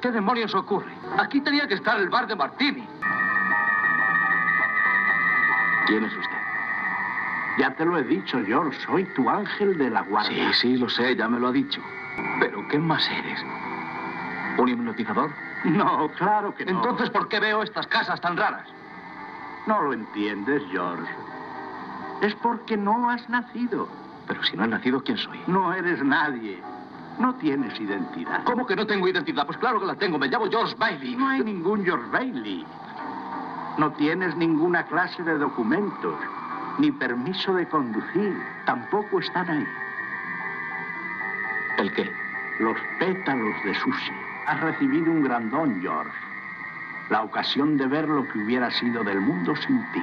¿Qué demonios ocurre? Aquí tenía que estar el bar de Martini. ¿Quién es usted? Ya te lo he dicho, George. Soy tu ángel de la guardia. Sí, sí, lo sé, ya me lo ha dicho. Pero ¿qué más eres? ¿Un hipnotizador? No, claro que no. Entonces, ¿por qué veo estas casas tan raras? No lo entiendes, George. Es porque no has nacido. Pero si no he nacido, ¿quién soy? No eres nadie. No tienes identidad. ¿Cómo que no tengo identidad? Pues claro que la tengo. Me llamo George Bailey. No hay ningún George Bailey. No tienes ninguna clase de documentos, ni permiso de conducir. Tampoco están ahí. ¿El qué? Los pétalos de Susie. Has recibido un gran don, George. La ocasión de ver lo que hubiera sido del mundo sin ti.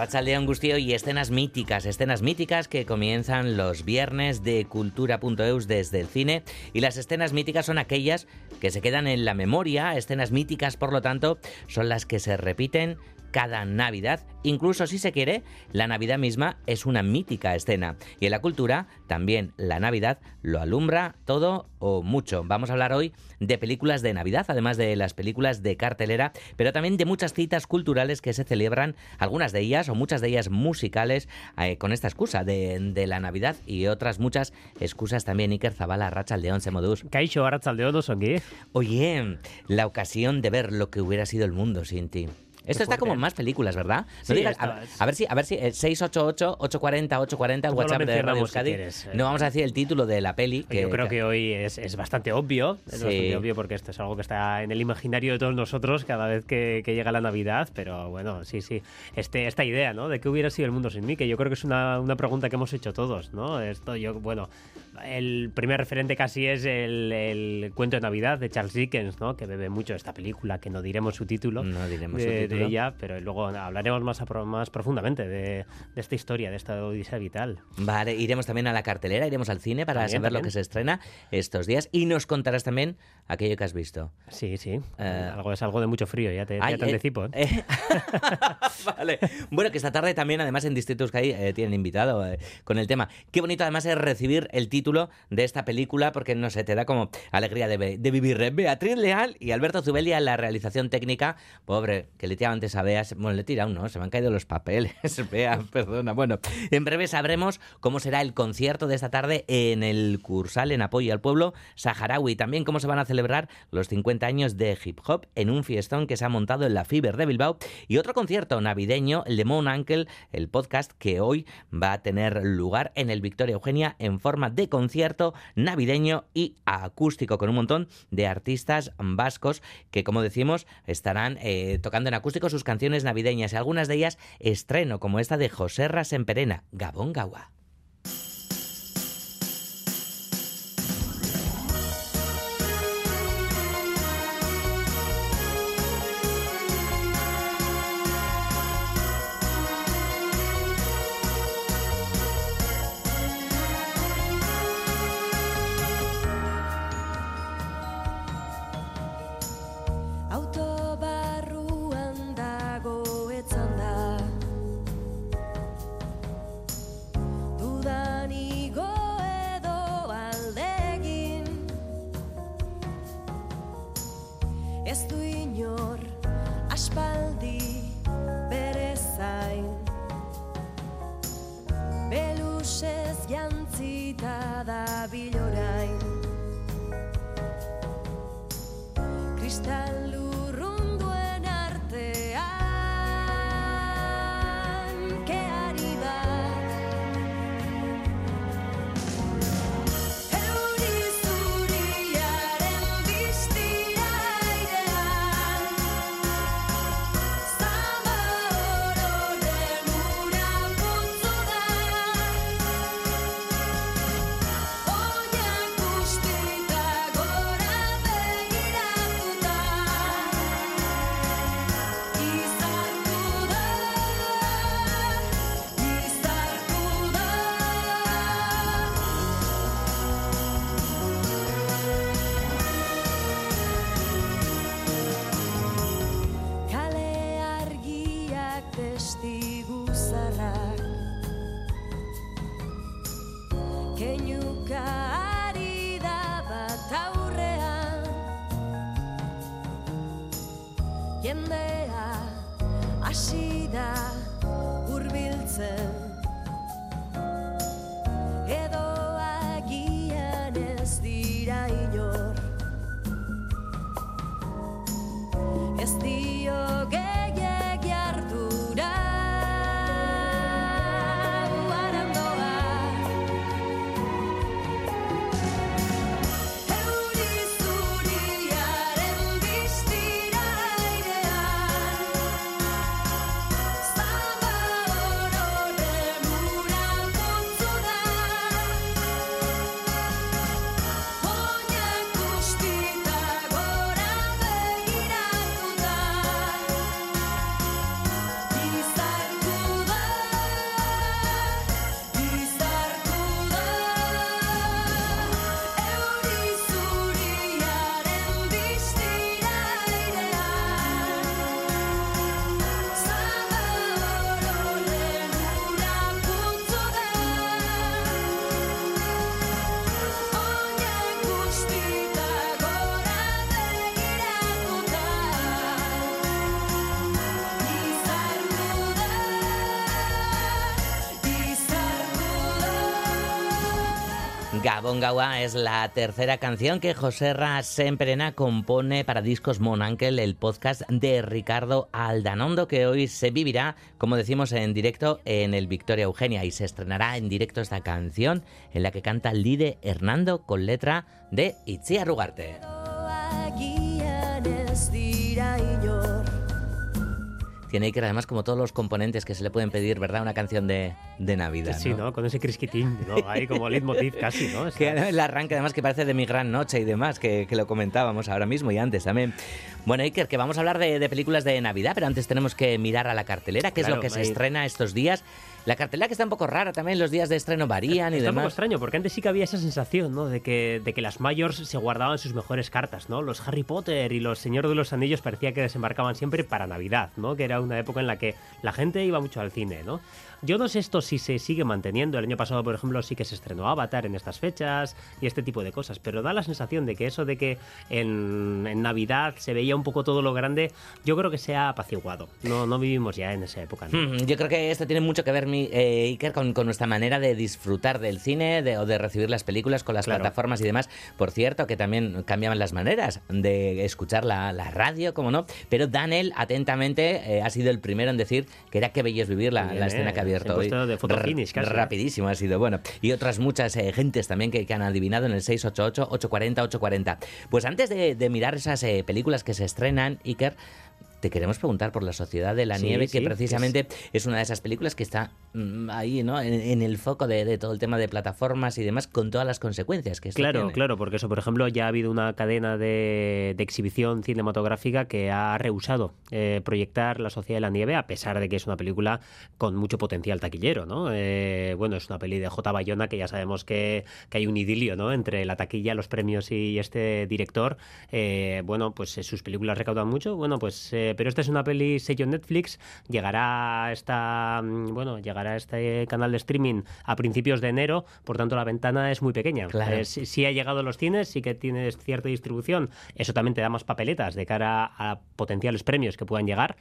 A Rachaldeón Gustio y escenas míticas, escenas míticas que comienzan los viernes de cultura.eus desde el cine. Y las escenas míticas son aquellas que se quedan en la memoria, escenas míticas por lo tanto son las que se repiten cada Navidad. Incluso si se quiere, la Navidad misma es una mítica escena. Y en la cultura, también la Navidad lo alumbra todo o mucho. Vamos a hablar hoy de películas de Navidad, además de las películas de cartelera, pero también de muchas citas culturales que se celebran, algunas de ellas o muchas de ellas musicales, eh, con esta excusa de, de, la Navidad y otras muchas excusas también. Iker Zabala, Rachaldeón, Semodus. Caixo, Rachaldeón. Oye, la ocasión de ver lo que hubiera sido el mundo sin ti. Esto está como en más películas, ¿verdad? Sí, no digas, esto a, a ver si, a ver si eh, 688-840-840, el Luego lo WhatsApp de Radio mencionamos si Euskadi. quieres, eh. No vamos a decir el título de la peli. Que, Yo creo que hoy es, es bastante obvio, es Sí. bastante obvio porque esto es algo que está en el imaginario de todos nosotros cada vez que, que llega la Navidad, pero bueno, sí, sí, este, esta idea, ¿no? De qué hubiera sido el mundo sin mí, que yo creo que es una, una pregunta que hemos hecho todos, ¿no? Esto yo, bueno, el primer referente casi es el, el cuento de Navidad de Charles Dickens, ¿no? Que bebe mucho esta película, que no diremos su título, No diremos de, su de ella, pero luego hablaremos más, a más profundamente de, de esta historia, de esta odisea vital. Vale, iremos también a la cartelera, iremos al cine para También, saber lo también. que se estrena estos días y nos contarás también aquello que has visto. Sí, sí. Eh, algo es algo de mucho frío, ya te, Ay, ya te eh, anticipo. ¿eh? eh, vale. Bueno, que esta tarde también, además, en Distritos Sky eh, tienen invitado eh, con el tema. Qué bonito, además, es recibir el título de esta película, porque no sé, te da como alegría de, de vivir. ¿eh? Beatriz Leal y Alberto Zubelia en la realización técnica. Pobre, que le antes a Bea. Bueno, le he tirado, ¿no? Se me han caído los papeles. Bea, perdona. Bueno, en breve sabremos cómo será el concierto de esta tarde en el Cursal en apoyo al pueblo saharaui. También cómo se van a celebrar los 50 años de hip hop en un fiestón que se ha montado en la Fiber de Bilbao. Y otro concierto navideño, el de Moon Uncle, el podcast que hoy va a tener lugar en el Victoria Eugenia en forma de concierto navideño y acústico con un montón de artistas vascos que, como decimos, estarán eh, tocando en acústico sus canciones navideñas y algunas de ellas estreno, como esta de José Rasemperena, Gabón Gawa. Bizartu da Gabon Gaua es la tercera canción que José Ra Semprena compone para Discos Monankel, el podcast de Ricardo Aldanondo, que hoy se vivirá, como decimos, en directo en el Victoria Eugenia y se estrenará en directo esta canción en la que canta Lide Hernando con letra de Itziar Rugarte. Tiene Iker además como todos los componentes que se le pueden pedir, ¿verdad? Una canción de, de Navidad. Sí, ¿no? Con ese crisquitín, ¿no? Ahí como leitmotiv casi, ¿no? Que el arranque además que parece de mi gran noche y demás, que, que lo comentábamos ahora mismo y antes también. Bueno, Iker, que vamos a hablar de, de películas de Navidad, pero antes tenemos que mirar a la cartelera, que es lo que se estrena estos días. La cartelera que está un poco rara también, los días de estreno varían y Está un poco demás. extraño, porque antes sí que había esa sensación, ¿no? De que, de que las mayors se guardaban sus mejores cartas, ¿no? Los Harry Potter y los Señor de los Anillos parecía que desembarcaban siempre para Navidad, ¿no? Que era una época en la que la gente iba mucho al cine, ¿no? Yo no sé esto si se sigue manteniendo. El año pasado, por ejemplo, sí que se estrenó Avatar en estas fechas y este tipo de cosas, pero da la sensación de que eso de que en, en Navidad se veía un poco todo lo grande, yo creo que se ha apaciguado. No, no vivimos ya en esa época, ¿no? Hmm, Yo creo que esto tiene mucho que ver, mi, eh, Iker, con, con nuestra manera de disfrutar del cine de- o de recibir las películas con las Claro. plataformas y demás. Por cierto, que también cambiaban las maneras de escuchar la, la radio, como no. Pero Daniel, atentamente, eh, ha sido el primero en decir que era que bello es vivir la, bien, la escena eh. que ha abierto hoy. de casi, ¿eh? Rapidísimo ha sido, bueno. Y otras muchas eh, gentes también que, que han adivinado en el 688-840-840. Pues antes de, de mirar esas eh, películas que se estrenan, Iker, te queremos preguntar por La Sociedad de la Sí, Nieve, sí, que precisamente es una de esas películas que está mm, ahí, ¿no? En, en el foco de, de todo el tema de plataformas y demás, con todas las consecuencias que esto Claro, tiene. claro, porque eso, por ejemplo, ya ha habido una cadena de, de exhibición cinematográfica que ha rehusado eh, proyectar La Sociedad de la Nieve, a pesar de que es una película con mucho potencial taquillero, ¿no? Eh, bueno, es una peli de J. Bayona que ya sabemos que, que hay un idilio, ¿no? Entre la taquilla, los premios y este director. Eh, bueno, pues eh, sus películas recaudan mucho, bueno, pues, eh, pero esta es una peli sello Netflix, llegará a esta, mm, bueno, llegará a este canal de streaming a principios de enero, por tanto la ventana es muy pequeña. Claro. Eh, sí ha llegado a los cines, sí que tienes cierta distribución. Eso también te da más papeletas de cara a potenciales premios que puedan llegar.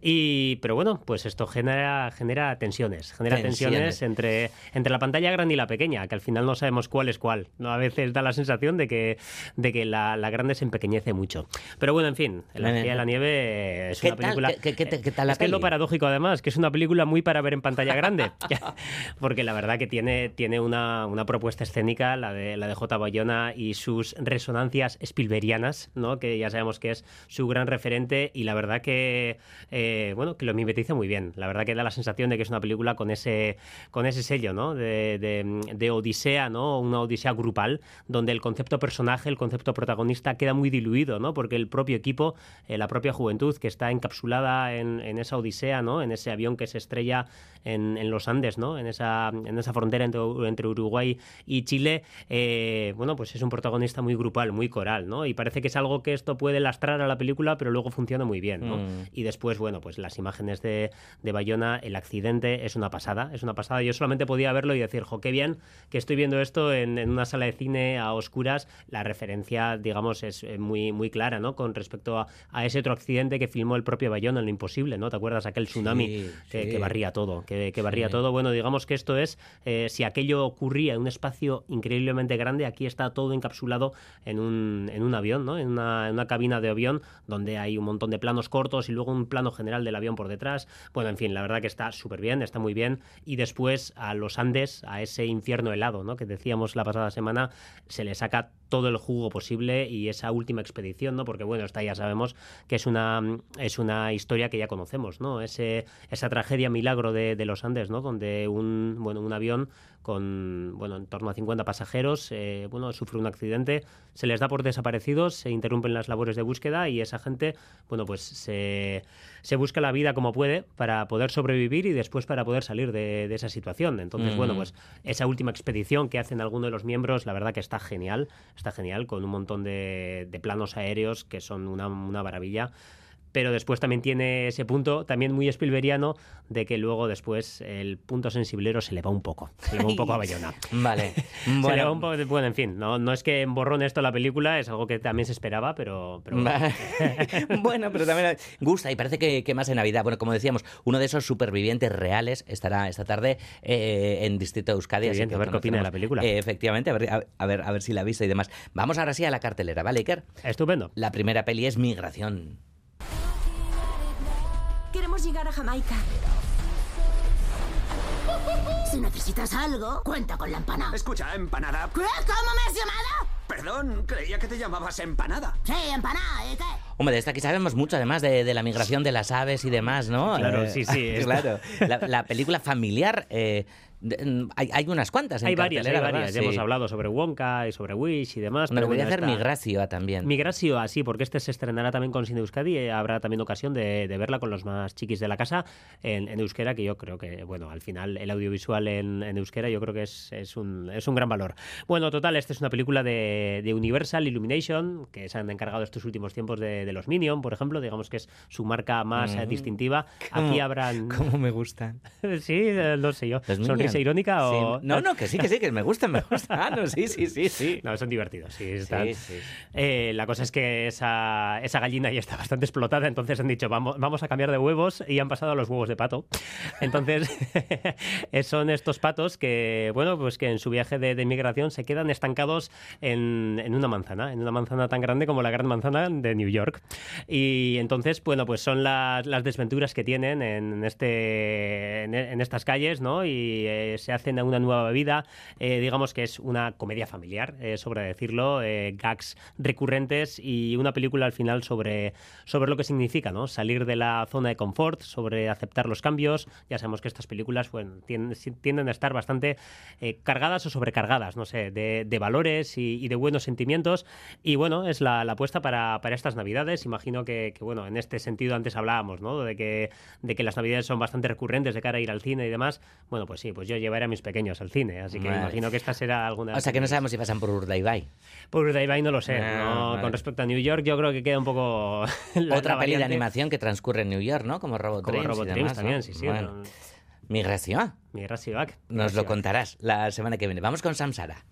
Y, pero bueno, pues esto genera, genera tensiones. Genera Tensiones. tensiones, entre, entre la pantalla grande y la pequeña, que al final no sabemos cuál es cuál. ¿no? A veces da la sensación de que, de que la, la grande se empequeñece mucho. Pero bueno, en fin, La Sociedad de la Nieve es ¿Qué una tal? película. ¿Qué- qué- qué- tal la es que es lo peli? paradójico, además, que es una película muy para ver en pantalla grande. Porque la verdad que tiene, tiene una, una propuesta escénica, la de, la de J. Bayona y sus resonancias Spielbergianas, ¿no? que ya sabemos que es su gran referente y la verdad que, eh, bueno, que lo mimetiza muy bien. La verdad que da la sensación de que es una película con ese, con ese sello ¿no? de, de- de odisea, ¿no? una odisea grupal, donde el concepto personaje, el concepto protagonista queda muy diluido, ¿no? porque el propio equipo, eh, la propia juventud que está encapsulada en, en esa odisea, ¿no? en ese avión que se estrella en, en los Andes, ¿no? en, esa, en esa frontera entre, entre Uruguay y Chile, eh, bueno, pues es un protagonista muy grupal, muy coral, ¿no? Y parece que es algo que esto puede lastrar a la película, pero luego funciona muy bien, ¿no? Mm. Y después, bueno, pues las imágenes de, de Bayona, el accidente, es una pasada, es una pasada. Yo solamente podía verlo y decir, jo, qué bien que estoy viendo esto en, en una sala de cine a oscuras. La referencia, digamos, es eh, muy, muy clara, ¿no? Con respecto a, a ese otro accidente que filmó el propio Bayona en Lo Imposible, ¿no? ¿Te acuerdas aquel tsunami Sí, que, sí. que barría todo? Que, que barría Sí. todo. Bueno, digamos que esto es, eh, si aquello ocurría en un espacio increíblemente grande, aquí está todo encapsulado en un, en un avión, ¿no? En una, en una cabina de avión donde hay un montón de planos cortos y luego un plano general del avión por detrás. Bueno, en fin, la verdad que está súper bien, está muy bien. Y después a los Andes, a ese infierno helado, ¿no? Que decíamos la pasada semana, se le saca todo el jugo posible y esa última expedición, ¿no? Porque bueno, esta ya sabemos que es una, es una historia que ya conocemos, ¿no? Ese, esa tragedia milagro de, de los Andes, ¿no? Donde un, bueno, un avión con bueno, en torno a 50 pasajeros, eh, bueno, sufre un accidente, se les da por desaparecidos, se interrumpen las labores de búsqueda y esa gente, bueno, pues se, se busca la vida como puede para poder sobrevivir y después para poder salir de, de esa situación. Entonces, Mm. bueno, pues esa última expedición que hacen algunos de los miembros, la verdad que está genial, está genial, con un montón de, de planos aéreos que son una, una maravilla. Pero después también tiene ese punto, también muy Spielbergiano, de que luego después el punto sensiblero se le va un poco. Se le va un poco a Bayona. Vale. Se le va Bueno, un poco bueno, en fin, no, no es que emborrone esto la película, es algo que también se esperaba, pero... pero bueno. bueno, pero también gusta y parece que, que más en Navidad. Bueno, como decíamos, uno de esos supervivientes reales estará esta tarde eh, en Distrito de Euskadi. Así que a ver qué opina de la película. eh, efectivamente, a ver, a, ver, a ver si la ha visto y demás. Vamos ahora sí a la cartelera, ¿vale, Iker? Estupendo. La primera peli es Migración. Queremos llegar a Jamaica. Si necesitas algo, cuenta con la empanada. Escucha, empanada. ¿Qué? ¿Cómo me has llamado? Perdón, creía que te llamabas empanada. Sí, empanada, ¿y qué? Hombre, de esta aquí sabemos mucho, además de, de la migración de las aves y demás, ¿no? Claro, Eh, sí, sí, claro. La, la película familiar, eh, de- mm, hay, hay unas cuantas en Hay varias, hay varias. Ya Sí. hemos hablado sobre Wonka y sobre Wish y demás. Pero debería bueno, hacer Migratio también. Migratio, así, porque este se estrenará también con Cine Euskadi. y habrá también ocasión de, de verla con los más chiquis de la casa en, en euskera, que yo creo que, bueno, al final el audiovisual en, en euskera yo creo que es, es, un, es un gran valor. Bueno, total, esta es una película de, de Universal Illumination, que se han encargado estos últimos tiempos de, de los Minion, por ejemplo, digamos que es su marca más eh, Ujú. distintiva. ¿Cómo- Aquí habrán... ¿Cómo me gustan? sí, eh, no sé yo. Los ¿Sonrisa Minions. irónica Sí. o...? No, no, que sí, que sí, que me gustan, me gustan. Ah, no, sí, sí, sí, sí. No, son divertidos, sí. están- Sí, sí. Eh, la cosa es que esa, esa gallina ya está bastante explotada, entonces han dicho, vamos, vamos a cambiar de huevos y han pasado a los huevos de pato. Entonces, eh, son estos patos que, bueno, pues que en su viaje de, de migración se quedan estancados en, en una manzana, en una manzana tan grande como la gran manzana de New York. Y entonces, bueno, pues son las, las desventuras que tienen en, este, en, en estas calles, ¿no? Y eh, se hacen a una nueva vida. Eh, digamos que es una comedia familiar, eh, sobre decirlo, eh, gags recurrentes y una película al final sobre, sobre lo que significa, ¿no? Salir de la zona de confort, sobre aceptar los cambios. Ya sabemos que estas películas bueno, tienden, tienden a estar bastante cargadas o sobrecargadas, no sé, de, de valores y, y de buenos sentimientos. Y bueno, es la, la apuesta para, para estas navidades. Imagino que, que, bueno, en este sentido antes hablábamos, ¿no? De que, de que las navidades son bastante recurrentes de cara a ir al cine y demás. Bueno, pues sí, pues yo llevaré a mis pequeños al cine, así que Vale. imagino que esta será alguna... O sea que no sabemos si pasan por Urdaibai. Por Urdaibai no lo sé. Ah, no, vale. Con respecto a New York, yo creo que queda un poco. la- Otra la peli de animación que transcurre en New York, ¿no? Como Robot Como Dreams. Robot y Dreams demás, ¿no? también, sí, sí. Bueno. no- Migración. Back. Nos lo contarás la semana que viene. Vamos con Samsara.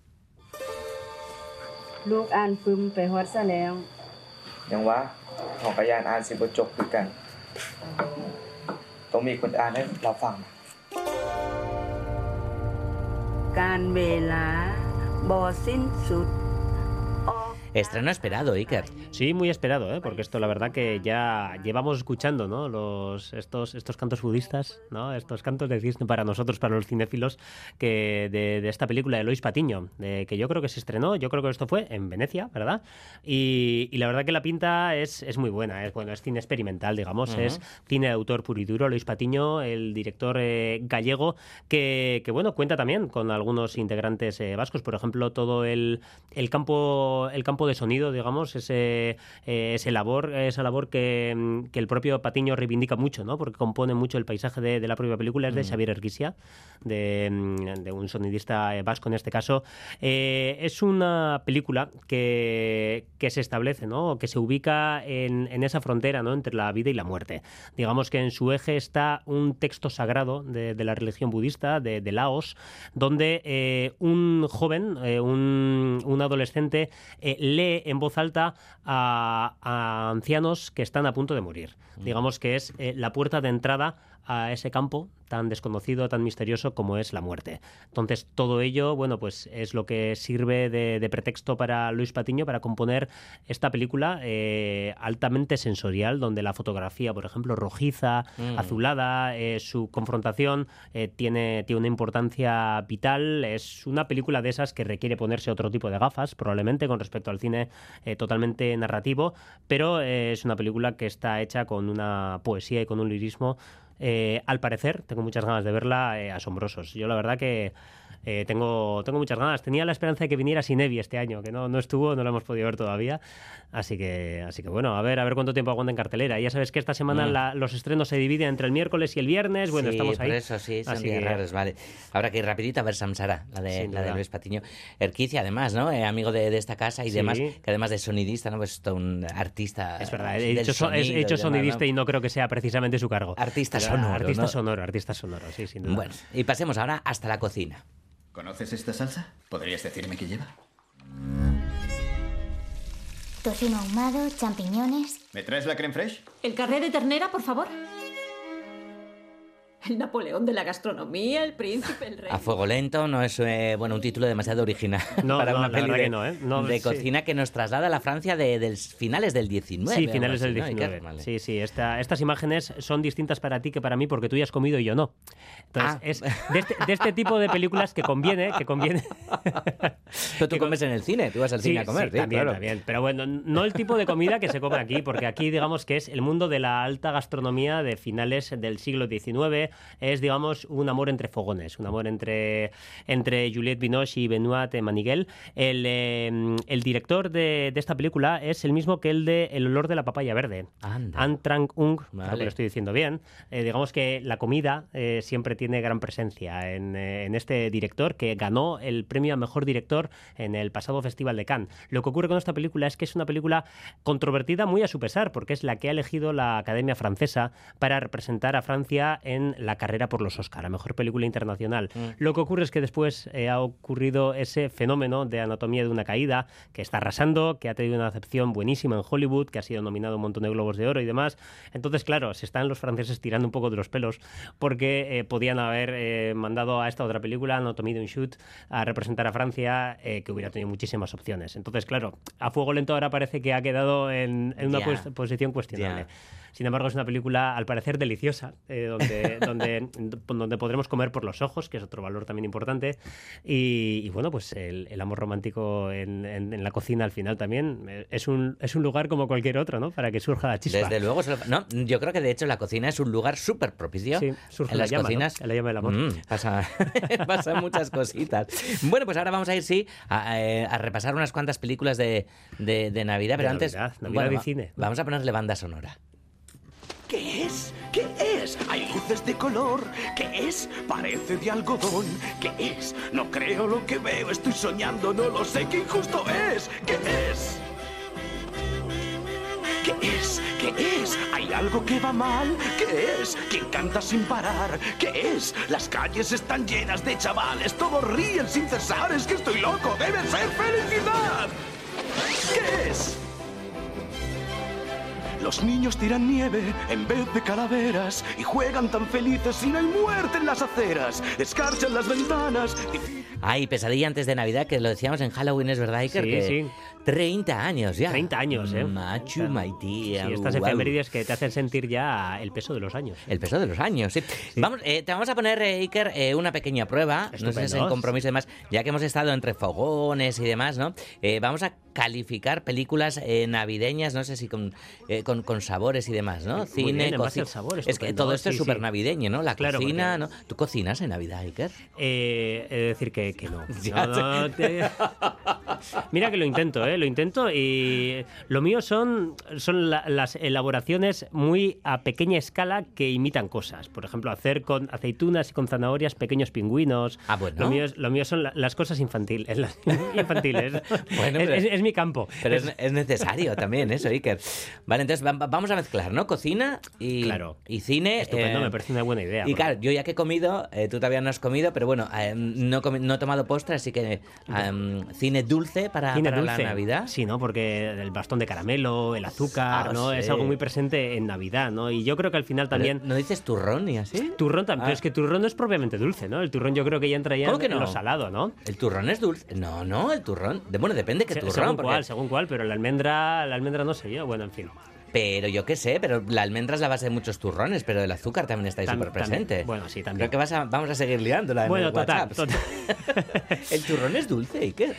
การเวลาบ่สิ้นสุด Estreno esperado, Iker. Sí, muy esperado, ¿eh? porque esto la verdad que ya llevamos escuchando ¿no? los, estos, estos cantos budistas, ¿no? estos cantos de Disney para nosotros, para los cinéfilos, que de, de esta película de Lois Patiño, de, que yo creo que se estrenó, yo creo que esto fue en Venecia, ¿verdad? Y, y la verdad que la pinta es, es muy buena, es, bueno, es cine experimental, digamos, Ujú. es cine de autor puro y duro, Lois Patiño, el director eh, gallego, que, que, bueno, cuenta también con algunos integrantes eh, vascos, por ejemplo, todo el, el campo el campo de sonido, digamos, ese, eh, ese labor, esa labor que, mm, que el propio Patiño reivindica mucho, ¿no? Porque compone mucho el paisaje de, de la propia película, es de Mm. Xavier Erguisia, de, mm, de un sonidista eh, vasco en este caso. Eh, es una película que, que se establece, ¿no? Que se ubica en, en esa frontera, ¿no? Entre la vida y la muerte. Digamos que en su eje está un texto sagrado de, de la religión budista, de, de Laos, donde eh, un joven, eh, un, un adolescente, lee en voz alta a, a ancianos que están a punto de morir. Digamos que es eh, la puerta de entrada a ese campo tan desconocido, tan misterioso como es la muerte. Entonces, todo ello, bueno, pues es lo que sirve de, de pretexto para Luis Patiño para componer esta película eh, altamente sensorial, donde la fotografía, por ejemplo, rojiza, Mm. azulada, eh, su confrontación eh, tiene, tiene una importancia vital. Es una película de esas que requiere ponerse otro tipo de gafas, probablemente, con respecto al cine totalmente narrativo, pero es una película que está hecha con una poesía y con un lirismo eh, al parecer, tengo muchas ganas de verla, eh, asombrosos. Yo la verdad que eh, tengo, tengo muchas ganas. Tenía la esperanza de que viniera Sinevi este año, que no, no estuvo, no lo hemos podido ver todavía. Así que, así que bueno, a ver, a ver cuánto tiempo aguanta en cartelera. Ya sabes que esta semana Mm. la- los estrenos se dividen entre el miércoles y el viernes. Bueno, sí, estamos ahí. por eso sí, son Así días que- raros, vale. Habrá que ir rapidito a ver Samsara, la de, la de. Luis Patiño. Erquicia, además, ¿no? Eh, amigo de, de esta casa y Sí. demás, que además de sonidista, ¿no? Pues todo un artista Es verdad, he so- he y hecho demás, sonidista ¿no? y no creo que sea precisamente su cargo. Artista Pero, sonoro, Artista ¿no? sonoro, artista sonoro, sí, sin duda. Bueno, y pasemos ahora hasta la cocina. ¿Conoces esta salsa? ¿Podrías decirme qué lleva? Tocino ahumado, champiñones. ¿Me traes la creme fraiche? ¿El carré de ternera, por favor? El Napoleón de la gastronomía, el príncipe, el rey. A fuego lento no es eh, bueno un título demasiado original No, para no, una peli de, no, ¿eh? No, de sí. cocina que nos traslada a la Francia de, del finales del 19. Sí, finales del así, ¿no? 19. Iker? Vale. Sí, sí. esta- estas imágenes son distintas para ti que para mí porque tú ya has comido y yo no. Entonces, Ah. es de este, de este tipo de películas que conviene, que conviene. Pero tú comes en el cine, tú vas al Sí, cine a comer, sí, sí, también, claro. también. Pero bueno, no el tipo de comida que se come aquí, porque aquí digamos que es el mundo de la alta gastronomía de finales del siglo XIX. Es, digamos, un amor entre fogones, un amor entre, entre Juliette Binoche y Benoit Maniguel. El, eh, el director de, de esta película es el mismo que el de El olor de la papaya verde. Anda. An Trang Ung, creo Vale. que lo estoy diciendo bien. Eh, digamos que la comida eh, siempre tiene gran presencia en, eh, en este director que ganó el premio a mejor director en el pasado Festival de Cannes. Lo que ocurre con esta película es que es una película controvertida muy a su pesar, porque es la que ha elegido la Academia Francesa para representar a Francia en la carrera por los Oscar, a mejor película internacional. Mm. Lo que ocurre es que después eh, ha ocurrido ese fenómeno de anatomía de una caída que está arrasando, que ha tenido una acepción buenísima en Hollywood, que ha sido nominado un montón de globos de oro y demás. Entonces, claro, se están los franceses tirando un poco de los pelos porque eh, podían haber eh, mandado a esta otra película, Anatomía de un Shoot, a representar a Francia, eh, que hubiera tenido muchísimas opciones. Entonces, claro, a fuego lento ahora parece que ha quedado en, en una pues- posición cuestionable. Sin embargo, es una película al parecer deliciosa, eh, donde, donde, donde podremos comer por los ojos, que es otro valor también importante. Y, y bueno, pues el, el amor romántico en, en- en la cocina al final también eh, es un, es un lugar como cualquier otro, ¿no? Para que surja la chispa. Desde luego, no, yo creo que de hecho la cocina es un lugar súper propicio. Sí, surge en la las llama, ¿no? cocinas. La llama del amor. Mm, pasa, pasan muchas cositas. Bueno, pues ahora vamos a ir, sí, a, eh, a repasar unas cuantas películas de, de- de Navidad, pero De antes. Navidad, Navidad y va- cine. Vamos a ponerle banda sonora. ¿Qué es? ¿Qué es? Hay luces de color. ¿Qué es? Parece de algodón. ¿Qué es? No creo lo que veo. Estoy soñando. No lo sé. ¿Qué injusto es? ¿Qué es? ¿Qué es? ¿Qué es? ¿Hay algo que va mal? ¿Qué es? ¿Quién canta sin parar? ¿Qué es? Las calles están llenas de chavales. Todos ríen sin cesar. Es que estoy loco. Debe ser felicidad. ¿Qué es? Los niños tiran nieve en vez de calaveras y juegan tan felices y no hay muerte en las aceras. Escarchan las ventanas. Ay, pesadilla antes de Navidad, que lo decíamos en Halloween, es verdad, Iker, Sí, que sí. 30 años ya. 30 años, ¿eh? Machu, my tía. Sí, estas guau. efemérides que te hacen sentir ya el peso de los años. El peso de los años, sí. Vamos, eh, te vamos a poner, eh, Iker, eh, una pequeña prueba. No sé si es en compromiso y demás. Ya que hemos estado entre fogones y demás, ¿no? Eh, vamos a calificar películas eh, navideñas, no sé si con, eh, con, con sabores y demás, ¿no? Muy Cine, bien, en base coci- al sabor, Es que todo esto es súper navideño, ¿no? La Claro, cocina, porque- ¿no? ¿Tú cocinas en Navidad, Iker? Eh, he de decir que, que no. No, no, te- Mira que lo intento, ¿eh? Lo intento y lo mío son, son la- las elaboraciones muy a pequeña escala que imitan cosas. Por ejemplo, hacer con aceitunas y con zanahorias pequeños pingüinos. Ah, bueno. Lo mío, es- lo mío son la- las cosas infantiles. las infantiles. Bueno, es, es- es mi campo. Pero es, es necesario también eso, Iker. Vale, entonces va- va- vamos a mezclar, ¿no? Cocina y, Claro. y cine. Estupendo, eh, me parece una buena idea. Y claro, yo ya que he comido, eh, tú todavía no has comido, pero bueno, eh, no, no he tomado postre, así que em, cine dulce para, Cine para dulce. la Navidad. Sí, ¿no? Porque el bastón de caramelo, el azúcar, Ah, ¿no? Es algo muy presente en Navidad, ¿no? Y yo creo que al final también... ¿No dices turrón y así? Turrón también, Ah. pero es que turrón no es propiamente dulce, ¿no? El turrón yo creo que ya entra ya ¿Cómo en, que en no? lo salado, ¿no? ¿El turrón es dulce? No, no, el turrón. bueno, depende qué Se- turrón. según porque- cuál, según cuál, pero la almendra, la almendra no sé yo, bueno, en fin. Pero yo qué sé, pero la almendra es la base de muchos turrones, pero el azúcar también está ahí Tam- súper también. presente. Bueno, sí, también. Creo que vas a- vamos a seguir liándola en Bueno, el total, WhatsApp. total. el turrón es dulce, ¿y qué?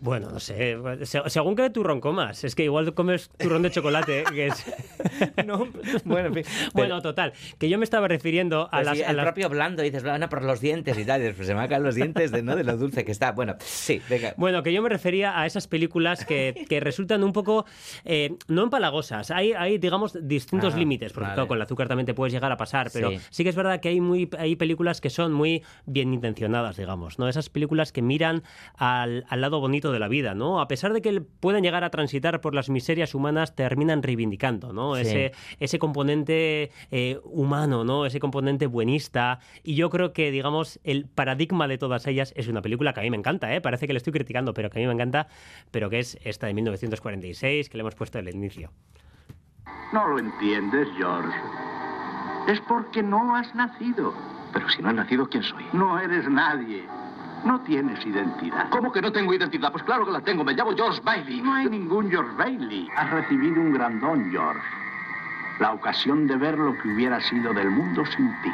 Bueno, no sé, se- según qué turrón comas, es que igual comes turrón de chocolate, que es... no, bueno, en fin. Bueno, total, que yo me estaba refiriendo a Pues las... sí, a el las- propio blando dices, bueno, por los dientes y tal, y después se me acaban los dientes de, ¿no? de lo dulce que está. Bueno, sí, venga. Bueno, que yo me refería a esas películas que, que resultan un poco, eh, no empalagosas. Hay, hay digamos, distintos Ah, límites, porque vale. claro, con el azúcar también te puedes llegar a pasar, pero Sí. sí, que es verdad que hay, muy, hay películas que son muy bien intencionadas, digamos, ¿no? Esas películas que miran al, al lado bonito de la vida, ¿no? A pesar de que pueden llegar a transitar por las miserias humanas, terminan reivindicando, ¿no? Sí. Ese, ese componente eh, humano, ¿no? Ese componente buenista. Y yo creo que, digamos, el paradigma de todas ellas es una película que a mí me encanta, ¿eh? Parece que le estoy criticando, pero que a mí me encanta, pero que es esta de 1946, que le hemos puesto el inicio. No lo entiendes, George. Es porque no has nacido. Pero si no he nacido, ¿quién soy? No eres nadie. No tienes identidad. ¿Cómo que no tengo identidad? Pues claro que la tengo. Me llamo George Bailey. No hay ningún George Bailey. Has recibido un gran don, George. La ocasión de ver lo que hubiera sido del mundo sin ti.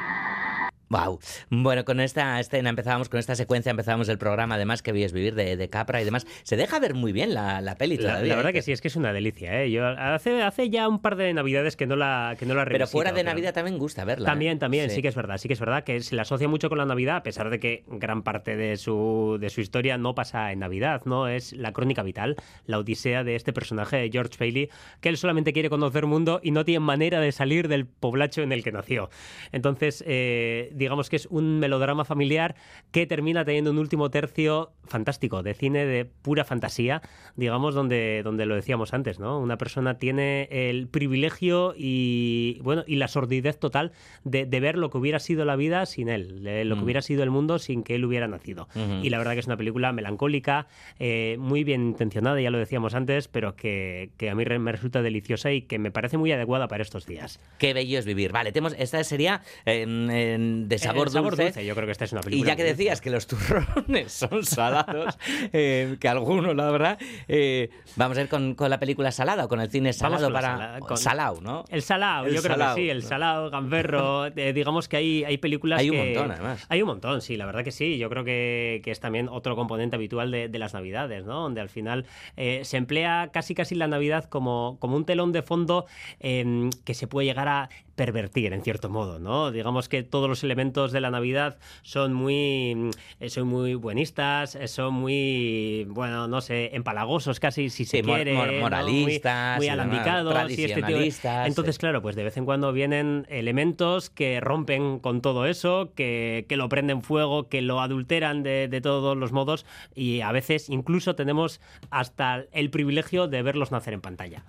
Wow. Bueno, con esta escena empezábamos, con esta secuencia empezábamos el programa, además que vies vivir de, de Capra y demás. Se deja ver muy bien la, la peli La, todavía. la verdad ¿eh? que sí, es que es una delicia, ¿eh? Yo hace, hace ya un par de navidades que no la, que no la Pero fuera de pero- Navidad también gusta verla. ¿eh? También, también, sí. Sí. que es verdad, sí que es verdad que se le asocia mucho con la Navidad, a pesar de que gran parte de su, de su historia no pasa en Navidad, ¿no? Es la crónica vital, la odisea de este personaje de George Bailey, que él solamente quiere conocer mundo y no tiene manera de salir del poblacho en el que nació. Entonces, eh, digamos que es un melodrama familiar que termina teniendo un último tercio fantástico, de cine de pura fantasía, digamos, donde, donde lo decíamos antes, ¿no? Una persona tiene el privilegio y, bueno, y la sordidez total de, de ver lo que hubiera sido la vida sin él, de lo que Mm. hubiera sido el mundo sin que él hubiera nacido. Y la verdad que es una película melancólica, eh, muy bien intencionada, ya lo decíamos antes, pero que, que a mí me resulta deliciosa y que me parece muy adecuada para estos días. Qué bello es vivir. Vale, tenemos, esta sería en- de sabor, El sabor dulce. Yo creo que esta es una Y película. ya que dulce. decías que los turrones son salados, eh, que alguno lo habrá, eh, vamos a ir con, con la película salada o con el cine salado la para. con- Salao, ¿no? El Salao, El yo creo Salao, que sí, el. Salao, Gamberro, eh, digamos que hay, hay películas Hay un que- montón, además. Hay un montón, sí, la verdad que sí. Yo creo que, que es también otro componente habitual de, de las Navidades, ¿no? Donde al final se emplea casi casi la Navidad como, como un telón de fondo eh, que se puede llegar a pervertir, en cierto modo, ¿no? Digamos que todos los elementos de la Navidad son muy, eh, son muy buenistas, eh, son muy, bueno, no sé, empalagosos casi, si se Sí, quiere. mor- ¿no? Muy- moralistas muy, y demás, alambicados. y este tipo de- Entonces, claro, pues de vez en cuando vienen elementos que rompen con todo eso, que, que lo prenden fuego, que lo adulteran de, de todos los modos y a veces incluso tenemos hasta el privilegio de verlos nacer en pantalla.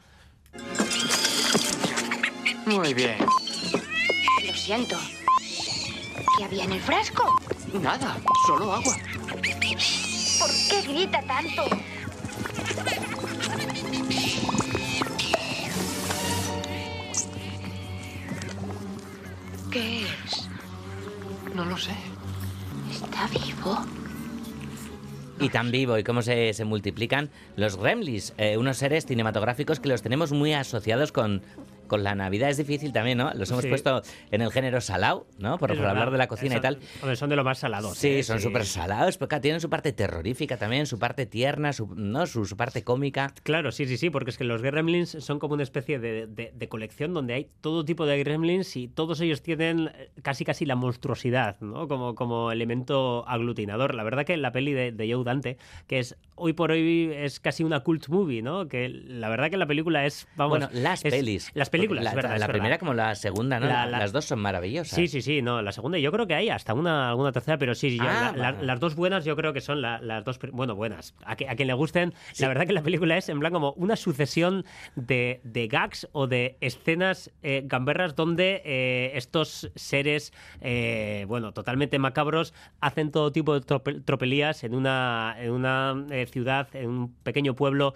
Muy bien. Lo siento. ¿Qué había en el frasco? Nada, solo agua. ¿Por qué grita tanto? ¿Qué es? No lo sé. ¿Está vivo? Y tan vivo y cómo se, se multiplican los gremlins, eh, unos seres cinematográficos que los tenemos muy asociados con, con la Navidad. Es difícil también, ¿no? Los hemos Sí. puesto en el género salao, ¿no? Por, hablar de la cocina y Son- tal. hombre, son de lo más salados. Sí, ¿eh? son súper salados, pero claro, tienen su parte terrorífica también, su parte tierna, su, ¿no? su, su parte cómica. Claro, sí, sí, sí, porque es que los gremlins son como una especie de, de- de colección donde hay todo tipo de gremlins y todos ellos tienen eh, casi casi la monstruosidad, ¿no? Como, como elemento aglutinador. La verdad que la peli de, de Joe Dante, que es hoy por hoy es casi una cult movie, ¿no? Que la verdad que la película es, vamos... Bueno, las es- pelis. Las películas, la, es verdad, la es verdad. primera como la segunda, ¿no? La- la- Las dos son maravillosas. Sí, sí, sí, no, la segunda yo creo que hay hasta una alguna tercera, pero sí, yo- Ah, vale. las dos buenas yo creo que son la- las dos, bueno, buenas. A, que- a quien le gusten, la verdad que la película es en plan como una sucesión de, de gags o de escenas eh, gamberras donde eh, estos seres, eh, bueno, totalmente macabros, hacen todo tipo de trope- tropelías en una, en una ciudad, en un pequeño pueblo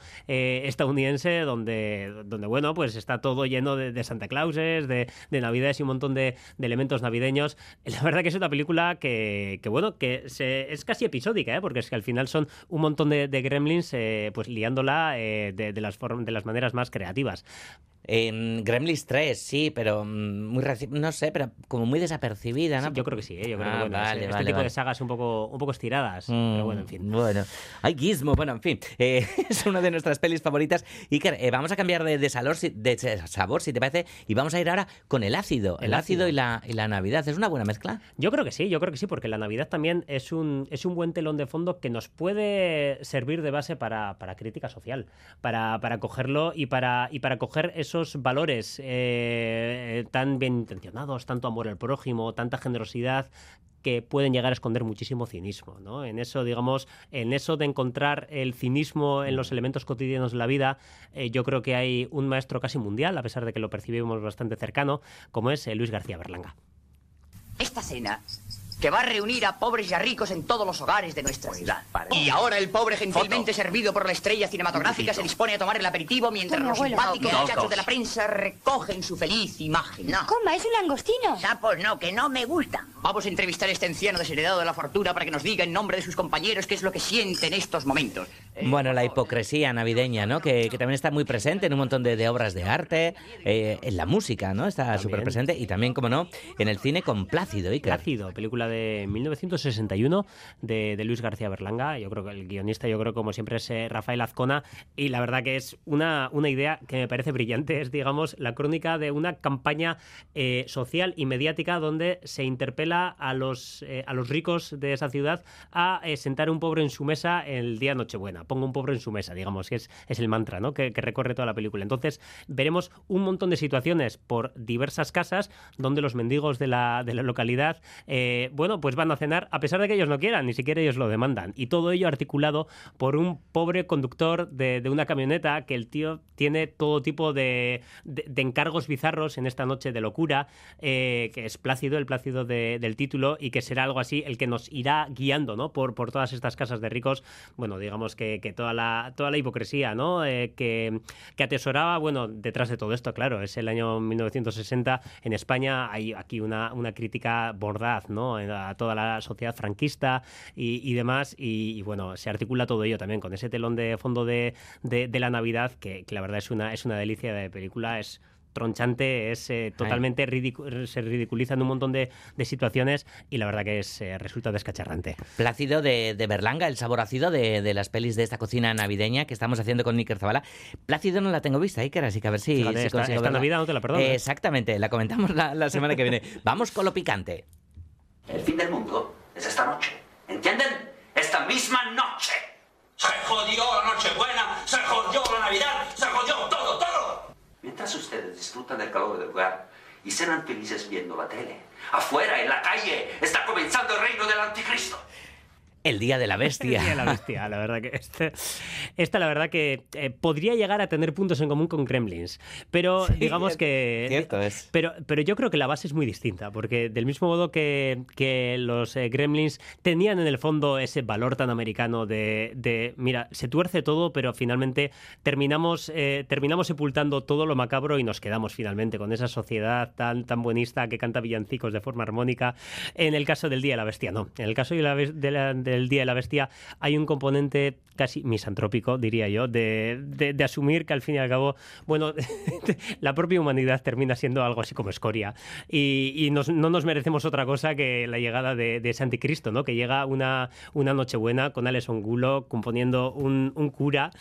estadounidense donde, donde, bueno, pues está todo lleno de, Santa Clauses, de, de Navidades y un montón de, elementos navideños. La verdad que es una película que, bueno, que es casi episódica, ¿eh? porque es que al final son un montón de, gremlins eh, pues liándola eh, de, las de las maneras más creativas. En Gremlins 3, sí, pero mm, muy no sé, pero como muy desapercibida, ¿no? Sí, yo creo que sí, ¿eh? yo creo Ah, que bueno, vale, este vale, tipo vale. de sagas un poco, un poco estiradas, Mm, pero bueno, en fin. Bueno, hay Gizmo, bueno, en fin, eh, es una de nuestras pelis favoritas. Iker, eh, vamos a cambiar de, de salor, si- de sabor, si te parece, y vamos a ir ahora con el ácido, el, El ácido, ácido. y, la, y la Navidad. ¿Es una buena mezcla? Yo creo que sí, yo creo que sí, porque la Navidad también es un, es un buen telón de fondo que nos puede servir de base para, para crítica social, para, para cogerlo y para, y para coger esos valores eh, tan bien intencionados, tanto amor al prójimo, tanta generosidad que pueden llegar a esconder muchísimo cinismo, ¿no? En eso, digamos, en eso de encontrar el cinismo en los elementos cotidianos de la vida, eh, yo creo que hay un maestro casi mundial, a pesar de que lo percibimos bastante cercano, como es eh, Luis García Berlanga. Esta cena que va a reunir a pobres y a ricos en todos los hogares de nuestra ciudad. Y ahora el pobre gentilmente servido por la estrella cinematográfica se dispone a tomar el aperitivo mientras los simpáticos muchachos de la prensa recogen su feliz imagen. No. Coma, es un langostino. Sapos no, que no me gusta. Vamos a entrevistar a este anciano desheredado de la fortuna para que nos diga en nombre de sus compañeros qué es lo que siente en estos momentos. Bueno, la hipocresía navideña, ¿no? Que, que también está muy presente en un montón de, de obras de arte, eh, en la música, ¿no? Está súper presente y también, como no, en el cine con Plácido, Iker. Plácido, película de 1961 de, Luis García Berlanga. Yo creo que el guionista, yo creo como siempre es eh, Rafael Azcona. Y la verdad que es una, una idea que me parece brillante. Es, digamos, la crónica de una campaña eh, social y mediática donde se interpela a los, eh, a los ricos de esa ciudad a sentar un pobre en su mesa el día Nochebuena. Pongo un pobre en su mesa, digamos, que es, es el mantra ¿no? que, recorre toda la película. Entonces, veremos un montón de situaciones por diversas casas donde los mendigos de la, de la localidad, bueno, pues van a cenar a pesar de que ellos no quieran, ni siquiera ellos lo demandan. Y todo ello articulado por un pobre conductor de, una camioneta que el tío tiene todo tipo de, de- encargos bizarros en esta noche de locura, eh, que es Plácido, el Plácido de- del título, y que será algo así el que nos irá guiando ¿no? por, por todas estas casas de ricos. Bueno, digamos que, que toda, la, toda la hipocresía ¿no? Eh, que, que atesoraba, bueno, detrás de todo esto, claro, es el año 1960 en España, hay aquí una, una crítica bordaz ¿no? A toda la sociedad franquista y, y demás, y, y, bueno, se articula todo ello también con ese telón de fondo de, de- de la Navidad, que, que la verdad es una, es una delicia de película, es tronchante, es eh, totalmente ridicu- se ridiculiza en un montón de, de situaciones y la verdad que es eh, resulta descacharrante. Plácido de, de Berlanga, el sabor ácido de, de las pelis de esta cocina navideña que estamos haciendo con Iker Zabala. Plácido no la tengo vista, Iker, así que a ver si, Fíjate, si esta-. Navidad no te la perdonas. Eh, exactamente, la comentamos la, la semana que viene. Vamos con lo picante. El fin del mundo es esta noche. ¿Entienden? Esta misma noche. Se jodió la Nochebuena, se jodió la Navidad, se jodió todo, todo. Mientras ustedes disfrutan del calor del lugar y serán felices viendo la tele, afuera, en la calle, está comenzando el reino del anticristo. El Día de la Bestia. El Día de la Bestia, la verdad que este, esta la verdad que eh, podría llegar a tener puntos en común con Gremlins, pero Sí, digamos que cierto es. Pero, pero yo creo que la base es muy distinta, porque del mismo modo que, que los eh, Gremlins tenían en el fondo ese valor tan americano de, de, mira, se tuerce todo, pero finalmente terminamos, eh, terminamos sepultando todo lo macabro y nos quedamos finalmente con esa sociedad tan, tan buenista que canta villancicos de forma armónica. En el caso del Día de la Bestia, no. En el caso de la de la- del Día de la Bestia hay un componente casi misantrópico, diría yo, de, de- de asumir que al fin y al cabo, bueno, la propia humanidad termina siendo algo así como escoria. Y, y nos- no nos merecemos otra cosa que la llegada de, de ese anticristo, ¿no? Que llega una, una Nochebuena con Alex Angulo componiendo un, un cura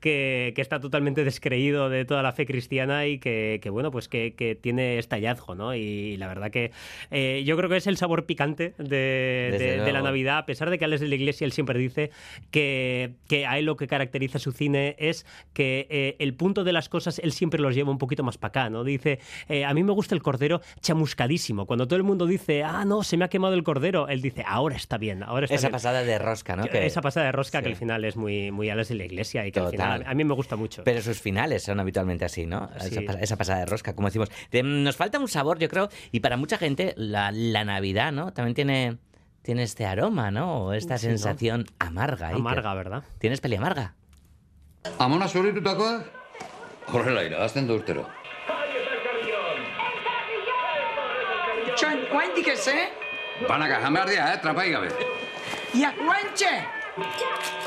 que, que está totalmente descreído de toda la fe cristiana y que, que, bueno, pues que, que tiene este hallazgo, ¿no? Y la verdad que eh, yo creo que es el sabor picante de, de- de la. Navidad, a pesar de que Alex de la Iglesia, él siempre dice que, que a él lo que caracteriza su cine es que eh, el punto de las cosas él siempre los lleva un poquito más para acá, ¿no? Dice, eh, a mí me gusta el cordero chamuscadísimo. Cuando todo el mundo dice, ah, no, se me ha quemado el cordero, él dice, ahora está bien, ahora está Esa bien. pasada de rosca, ¿no? Que- Esa pasada de rosca Sí. que al final es muy, muy Alex de la Iglesia y que al Total. final a mí me gusta mucho. Pero sus finales son habitualmente así, ¿no? Esa, Sí. pas- esa pasada de rosca, como decimos. Nos falta un sabor, yo creo, y para mucha gente la, la Navidad, ¿no? También tiene, tiene este aroma, ¿no? O esta Sí, ¿no? sensación amarga. Iker. Amarga, ¿verdad? ¿Tienes peli amarga? Amona zuritutakoak? Horrela irabazten da urtero. Txoin, guaindik ez, eh? Banaka jan behar dira, eh? Trapai gabe. Ja, guaintxe!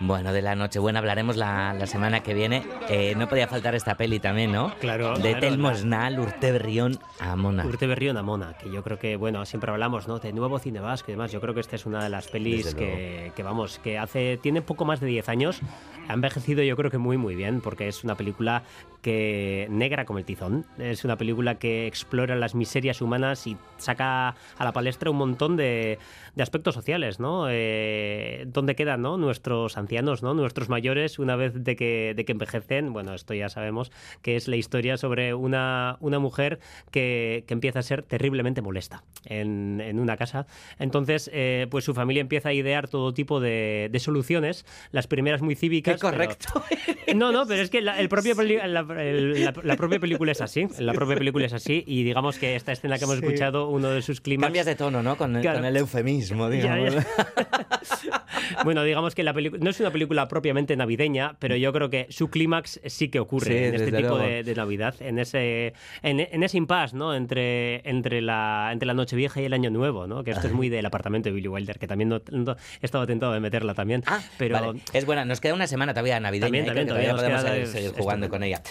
Bueno, de la Nochebuena hablaremos la, la semana que viene. Eh, no podía faltar esta peli también, ¿no? Claro, De claro, Telmo Snal, Urte Berrión, Amona. Urte Berrión Amona, que yo creo que, bueno, siempre hablamos, ¿no? De nuevo cine vasco y demás. Yo creo que esta es una de las pelis que, que, vamos, que hace, tiene poco más de 10 años. Ha envejecido yo creo que muy, muy bien, porque es una película que negra como el tizón. Es una película que explora las miserias humanas y saca a la palestra un montón de, de aspectos sociales, ¿no? Eh, ¿Dónde quedan, no? Nuestros ancianos, ¿no? Nuestros mayores, una vez de que, de que envejecen, bueno, esto ya sabemos, que es la historia sobre una, una mujer que, que empieza a ser terriblemente molesta en, en una casa. Entonces, eh, pues su familia empieza a idear todo tipo de, de soluciones, las primeras muy cívicas. Qué correcto. pero- no, no, pero es que la, el propio la, el- la- la propia película es así, la propia película es así, y digamos que esta escena que hemos Sí. escuchado, uno de sus clímax... Cambias de tono, ¿no? Con, el- Claro. con el eufemismo, Ya, digamos. ya. Bueno, digamos que la película no es una película propiamente navideña, pero yo creo que su clímax sí que ocurre Sí, en este tipo de, de Navidad, en ese en, en ese impasse, ¿no? Entre entre la entre la Nochevieja y el Año Nuevo, ¿no? Que esto es muy del apartamento de Billy Wilder, que también no, no- he estado tentado de meterla también, pero Ah, Vale, Es buena, nos queda una semana todavía navideña, También, ¿eh? también, que todavía podemos seguir, jugando con ella.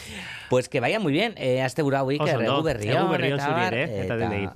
Pues que vaya muy bien, eh, azte burau Iker, Oso ondo, egu berrion, egu berrion eta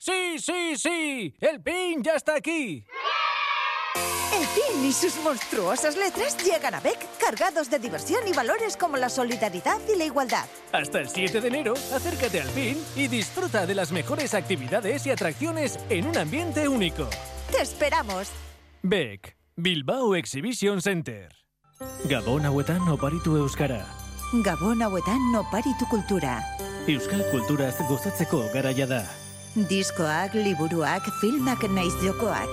Sí, sí, sí. El PIN ya está aquí. El PIN y sus monstruosas letras llegan a BEC cargados de diversión y valores como la solidaridad y la igualdad. Hasta el 7 de enero, acércate al PIN y disfruta de las mejores actividades y atracciones en un ambiente único. ¡Te esperamos! BEC, Bilbao Exhibition Center. Gabon hauetan oparitu euskara. Gabon hauetan oparitu kultura. Euskal kulturaz gozatzeko garaia da. Diskoak, liburuak, filmak naiz jokoak.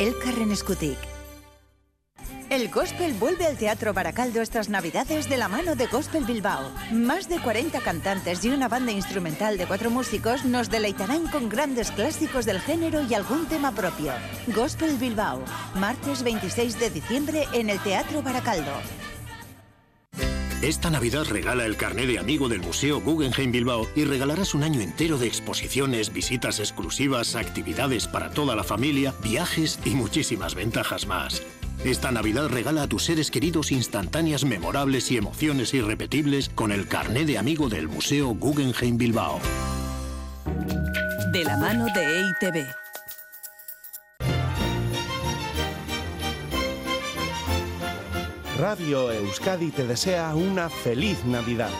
Elkarren eskutik. El gospel vuelve al Teatro Baracaldo estas Navidades de la mano de Gospel Bilbao. Más de 40 cantantes y una banda instrumental de cuatro músicos nos deleitarán con grandes clásicos del género y algún tema propio. Gospel Bilbao, martes 26 de diciembre en el Teatro Baracaldo. Esta Navidad regala el carné de amigo del Museo Guggenheim Bilbao y regalarás un año entero de exposiciones, visitas exclusivas, actividades para toda la familia, viajes y muchísimas ventajas más. Esta Navidad regala a tus seres queridos instantáneas memorables y emociones irrepetibles con el carné de amigo del Museo Guggenheim Bilbao. De la mano de EITB. Radio Euskadi te desea una feliz Navidad.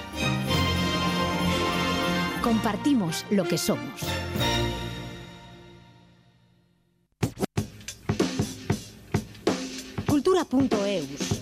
Compartimos lo que somos. Cultura.eus.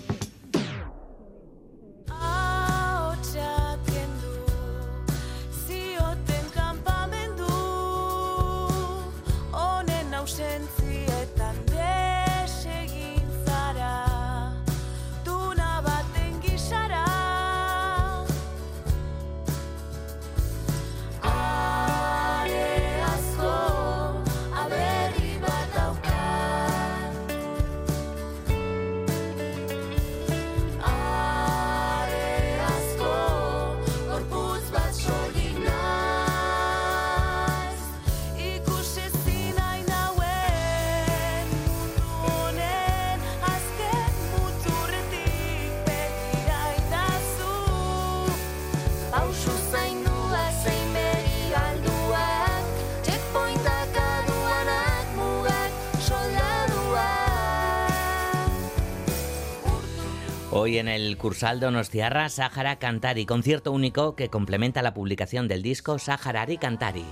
Hoy en el Cursal Donostiarra, Sahara Cantari, concierto único que complementa la publicación del disco Saharari Cantari.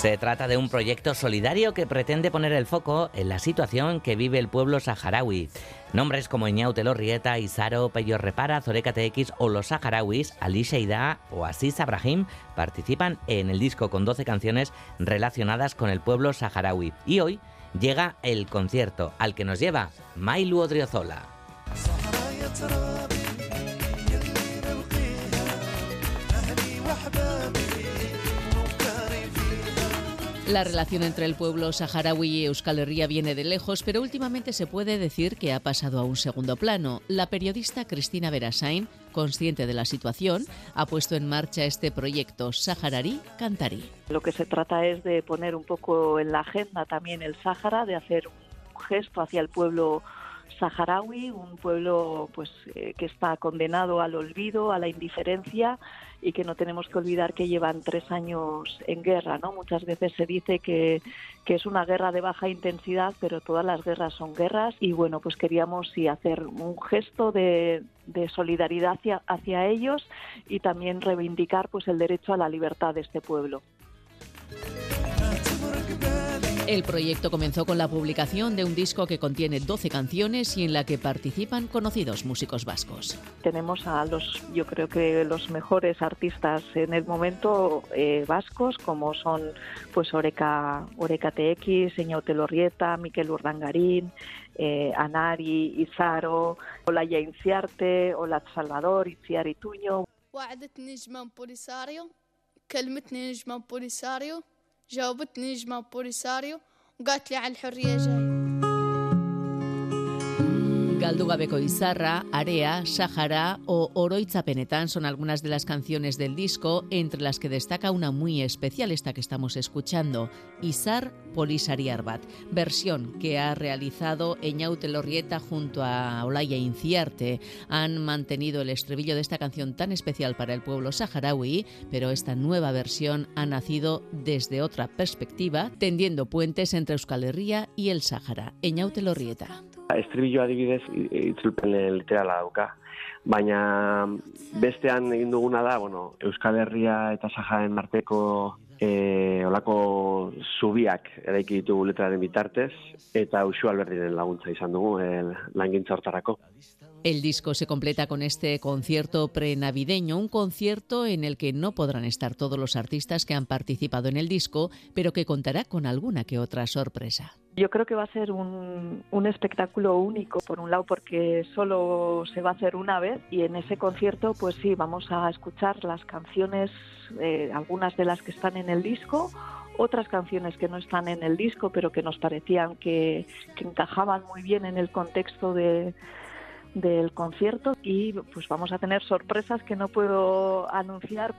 Se trata de un proyecto solidario que pretende poner el foco en la situación que vive el pueblo saharaui. Nombres como Iñaute Lorrieta, Isaro, Peyo Repara, Zoreka TX o los saharauis, Ali Sheida o Aziz Abrahim participan en el disco con 12 canciones relacionadas con el pueblo saharaui. Y hoy llega el concierto al que nos lleva Mailu Odriozola. La relación entre el pueblo saharaui y Euskal Herria viene de lejos, pero últimamente se puede decir que ha pasado a un segundo plano. La periodista Cristina Verasain, consciente de la situación, ha puesto en marcha este proyecto Saharari Cantari. Lo que se trata es de poner un poco en la agenda también el Sáhara, de hacer un gesto hacia el pueblo saharaui, un pueblo pues eh, que está condenado al olvido, a la indiferencia y que no tenemos que olvidar que llevan tres años en guerra, ¿no? Muchas veces se dice que, que es una guerra de baja intensidad, pero todas las guerras son guerras y bueno, pues queríamos sí hacer un gesto de, de solidaridad hacia, hacia ellos y también reivindicar pues el derecho a la libertad de este pueblo. El proyecto comenzó con la publicación de un disco que contiene 12 canciones y en la que participan conocidos músicos vascos. Tenemos a los, yo creo que los mejores artistas en el momento eh, vascos, como son pues Oreca, Oreca TX, Eñaute Lorrieta, Miquel Urdangarín, eh, Anari, Izaro, Olaya Inciarte, Olat Salvador, Itziar Ituño. جاوبتني نجمة بوليساريو وقالت لي على الحرية جاي Galdu gabeko izarra, Area, Sahara o Oroitzapenetan son algunas de las canciones del disco, entre las que destaca una muy especial, esta que estamos escuchando, Izar Polisariarbat, versión que ha realizado Eñaute Lorrieta junto a Olaya Inciarte. Han mantenido el estribillo de esta canción tan especial para el pueblo saharaui, pero esta nueva versión ha nacido desde otra perspectiva, tendiendo puentes entre Euskal Herria y el Sahara. Eñaute Lorrieta. Estribillo adibidez itzulpen literala dauka. Baina bestean egin duguna da, bueno, Euskal Herria eta Saharen arteko e, olako zubiak eraiki ditugu letraren bitartez, eta Uxu Alberdiren laguntza izan dugu e, langintza hortarako. El disco se completa con este concierto prenavideño, un concierto en el que no podrán estar todos los artistas que han participado en el disco, pero que contará con alguna que otra sorpresa. Yo creo que va a ser un, un, espectáculo único, por un lado porque solo se va a hacer una vez y en ese concierto pues sí, vamos a escuchar las canciones, eh, algunas de las que están en el disco, otras canciones que no están en el disco pero que nos parecían que, que encajaban muy bien en el contexto de, del concierto y pues vamos a tener sorpresas que no puedo anunciar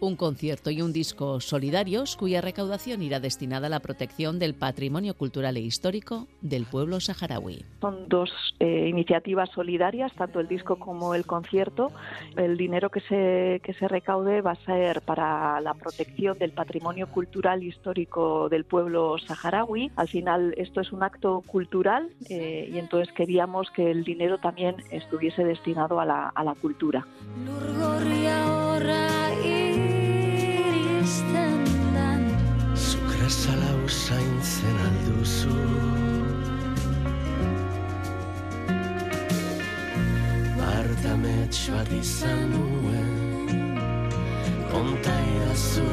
un concierto y un disco solidarios cuya recaudación irá destinada a la protección del patrimonio cultural e histórico del pueblo saharaui. Son dos eh, iniciativas solidarias, tanto el disco como el concierto. El dinero que se, que se recaude va a ser para la protección del patrimonio cultural e histórico del pueblo saharaui. Al final esto es un acto cultural eh, y entonces queríamos que el dinero también estuviese destinado a la, a la cultura. Bartamets bat izan nuen Konta idazu.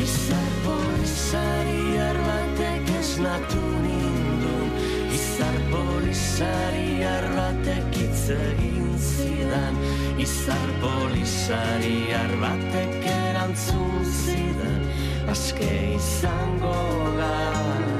Izar polizariar batek esnatu nindun. Izar polizariar batek hitz egin zidan. Izar polizariar batek erantzun zidan. Aske izango garela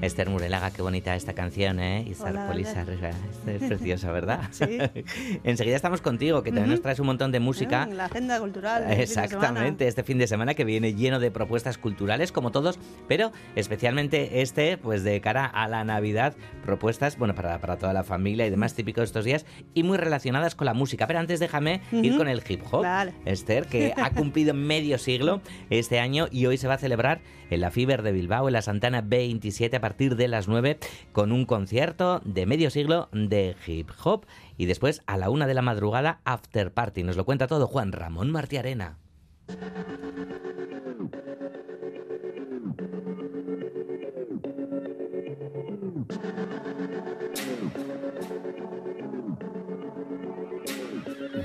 Esther Murelaga, qué bonita esta canción, ¿eh? Ander. es preciosa, ¿verdad? Sí. Enseguida estamos contigo, que también nos traes un montón de música. Mm, La agenda cultural. fin. Exactamente, este fin de semana que viene lleno de propuestas culturales, como todos, pero especialmente este, pues de cara a la Navidad, propuestas, bueno, para, para toda la familia y demás, típico de estos días, y muy relacionadas con la música. Pero antes déjame ir con el hip hop, Vale. Esther, que ha cumplido medio siglo este año y hoy se va a celebrar en la Fiber de Bilbao, en la Santana 27, a partir de las 9, con un concierto de medio siglo de hip hop. Y después, a la una de la madrugada, After Party. Nos lo cuenta todo Juan Ramón Martiarena.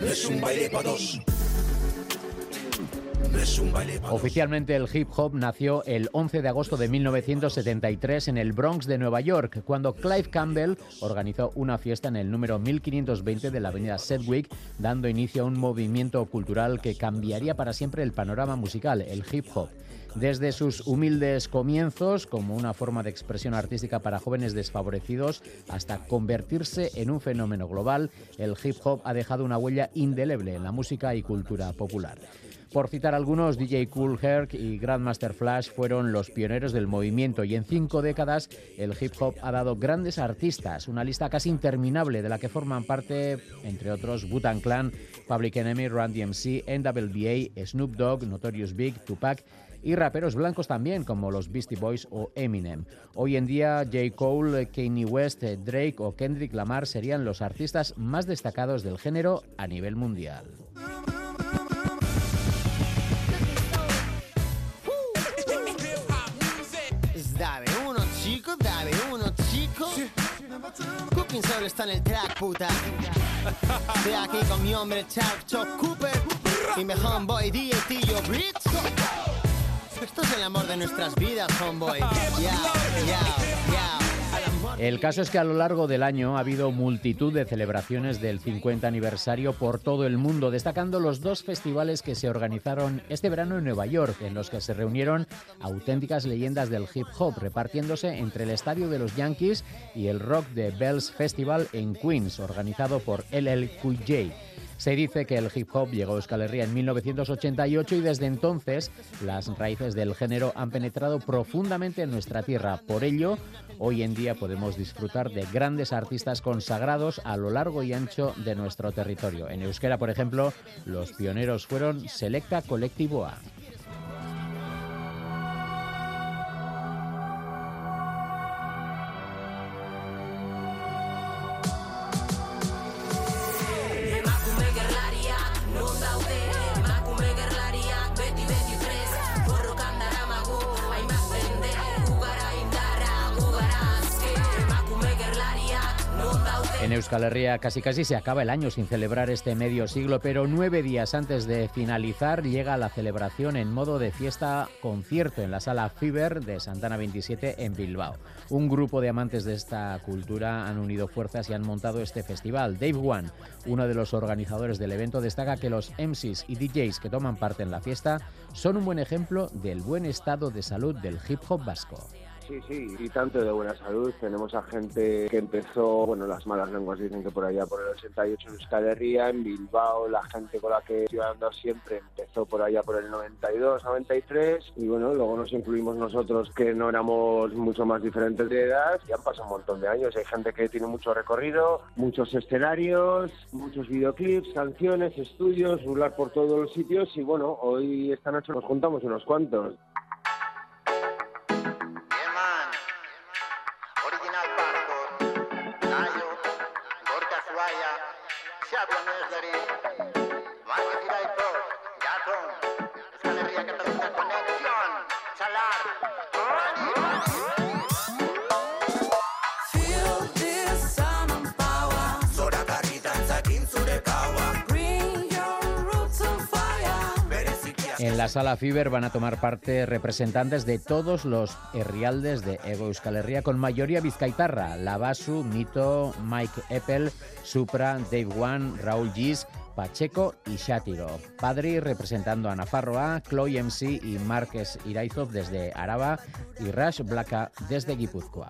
Es un baile para dos. Oficialmente el hip hop nació el 11 de agosto de 1973 en el Bronx de Nueva York, cuando Clive Campbell organizó una fiesta en el número 1520 de la avenida Sedgwick, dando inicio a un movimiento cultural que cambiaría para siempre el panorama musical, el hip hop. Desde sus humildes comienzos, como una forma de expresión artística para jóvenes desfavorecidos, hasta convertirse en un fenómeno global, el hip hop ha dejado una huella indeleble en la música y cultura popular. Por citar algunos, DJ Cool Herc y Grandmaster Flash fueron los pioneros del movimiento y en cinco décadas el hip hop ha dado grandes artistas, una lista casi interminable de la que forman parte, entre otros, Wu-Tang Clan, Public Enemy, Run DMC, NWA, Snoop Dogg, Notorious Big, Tupac y raperos blancos también como los Beastie Boys o Eminem. Hoy en día J. Cole, Kanye West, Drake o Kendrick Lamar serían los artistas más destacados del género a nivel mundial. Dame uno chico, dame uno chico. Cooking solo está en el track, puta. Estoy aquí con mi hombre Chuck, Chuck Cooper y mi homeboy DJ Tillo Brits. Esto es el amor de nuestras vidas, homeboy. Ya, ya. El caso es que a lo largo del año ha habido multitud de celebraciones del 50 aniversario por todo el mundo, destacando los dos festivales que se organizaron este verano en Nueva York, en los que se reunieron auténticas leyendas del hip hop, repartiéndose entre el estadio de los Yankees y el Rock de Bells Festival en Queens, organizado por LL Cool J. Se dice que el hip hop llegó a Euskal Herria en 1988 y desde entonces las raíces del género han penetrado profundamente en nuestra tierra. Por ello, hoy en día podemos disfrutar de grandes artistas consagrados a lo largo y ancho de nuestro territorio. En euskera, por ejemplo, los pioneros fueron Selecta Colectivo A. Euskal Herria casi casi se acaba el año sin celebrar este medio siglo, pero nueve días antes de finalizar llega la celebración en modo de fiesta concierto en la sala Fiber de Santana 27 en Bilbao. Un grupo de amantes de esta cultura han unido fuerzas y han montado este festival. Dave One, uno de los organizadores del evento, destaca que los MCs y DJs que toman parte en la fiesta son un buen ejemplo del buen estado de salud del hip hop vasco. Sí, sí, y tanto de buena salud. Tenemos a gente que empezó, bueno, las malas lenguas dicen que por allá por el 88 en Euskal Herria, en Bilbao, la gente con la que estoy andando siempre empezó por allá por el 92, 93, y bueno, luego nos incluimos nosotros que no éramos mucho más diferentes de edad, y han pasado un montón de años. Hay gente que tiene mucho recorrido, muchos escenarios, muchos videoclips, canciones, estudios, rular por todos los sitios, y bueno, hoy esta noche nos juntamos unos cuantos. Sala Fiber van a tomar parte representantes de todos los herrialdes de Ego Euskal Herria con mayoría vizcaitarra, Labasu, Mito, Mike Eppel, Supra, Dave One, Raúl Gis, Pacheco y Shátiro. Padri representando a Nafarroa, Chloe MC y Márquez Iraizov desde Araba y Rash Blaka desde Guipúzcoa.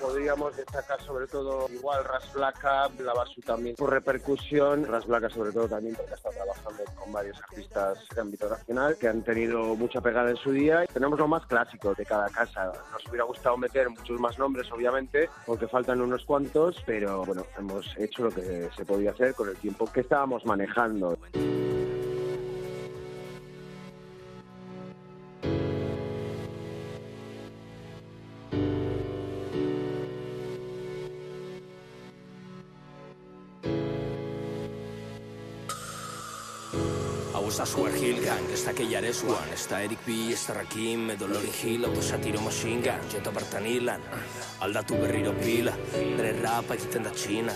Podríamos destacar sobre todo igual Ras Blaca, Blavasu también por repercusión, Ras Blaca sobre todo también porque está trabajando con varios artistas de ámbito nacional que han tenido mucha pegada en su día. Tenemos lo más clásico de cada casa. Nos hubiera gustado meter muchos más nombres, obviamente, porque faltan unos cuantos, pero bueno, hemos hecho lo que se podía hacer con el tiempo que estábamos manejando. Suer Hill Gang, Keiare Zuan, ez da Eric B, da Rakim, Lauryn Hill, autosatiro machine gun, jota bertan hilan, aldatu berriro pila, bere rapa egiten da txina,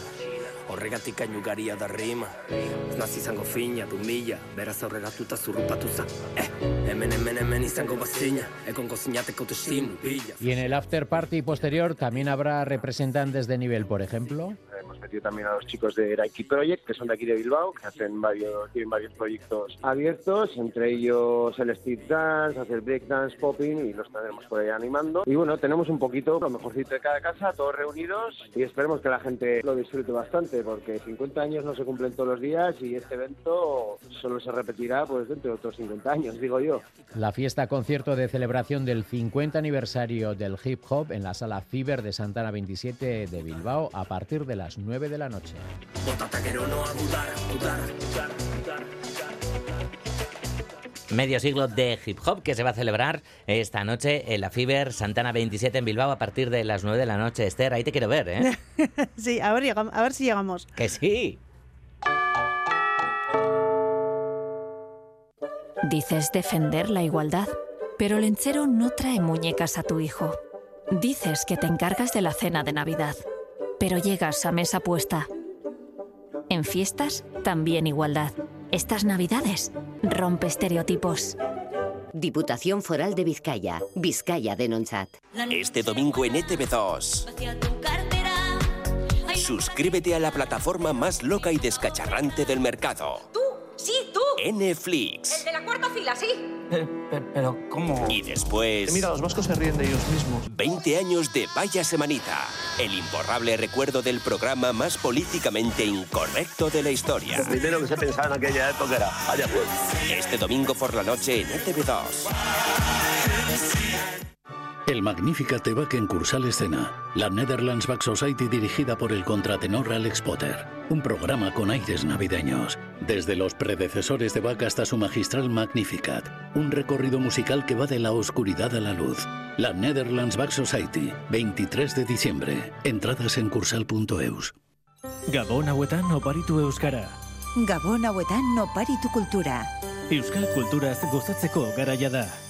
horregatik ainugaria da rima, ez naz izango fina, du mila, beraz aurreratuta zurrupatu za, eh, hemen hemen hemen izango bazina, egongo zinateko testimu, bila. Y en el after party posterior también habrá representantes de nivel, por ejemplo. Metido también a los chicos de Raiki Project, que son de aquí de Bilbao, que hacen varios, tienen varios proyectos abiertos, entre ellos el street dance, hacer breakdance, popping, y los tendremos por ahí animando. Y bueno, tenemos un poquito lo mejorcito de cada casa, todos reunidos, y esperemos que la gente lo disfrute bastante, porque 50 años no se cumplen todos los días, y este evento solo se repetirá pues dentro de otros 50 años, digo yo. La fiesta concierto de celebración del 50 aniversario del hip hop en la sala Fiber de Santana 27 de Bilbao a partir de las 9 de la noche. Medio siglo de hip hop que se va a celebrar esta noche en la Fiber Santana 27 en Bilbao a partir de las 9 de la noche. Esther, ahí te quiero ver, ¿eh? sí, a ver, llegam- a ver si llegamos. que sí. Dices defender la igualdad, pero Lenchero no trae muñecas a tu hijo. Dices que te encargas de la cena de Navidad, pero llegas a mesa puesta. En fiestas, también igualdad. Estas Navidades, rompe estereotipos. Diputación Foral de Vizcaya. Vizcaya de Nonsat. Este domingo en ETV2. Suscríbete a la plataforma más loca y descacharrante del mercado. ¡Sí, tú! Netflix. El de la cuarta fila, sí. Pero, ¿cómo? Y después... Mira, los vascos se ríen de ellos mismos. 20 años de Vaya Semanita. El imborrable recuerdo del programa más políticamente incorrecto de la historia. Lo primero que se pensaba en aquella época era, vaya pues. Este domingo por la noche en ETV2. El Magnífica te va que en Cursal Escena, la Netherlands Back Society dirigida por el contratenor Alex Potter. Un programa con aires navideños. Desde los predecesores de Bach hasta su magistral Magnificat. Un recorrido musical que va de la oscuridad a la luz. La Netherlands Back Society, 23 de diciembre. Entradas en cursal.eus. Gabon hauetan oparitu euskara. Gabon hauetan oparitu kultura. Euskal kulturaz gozatzeko garaia da.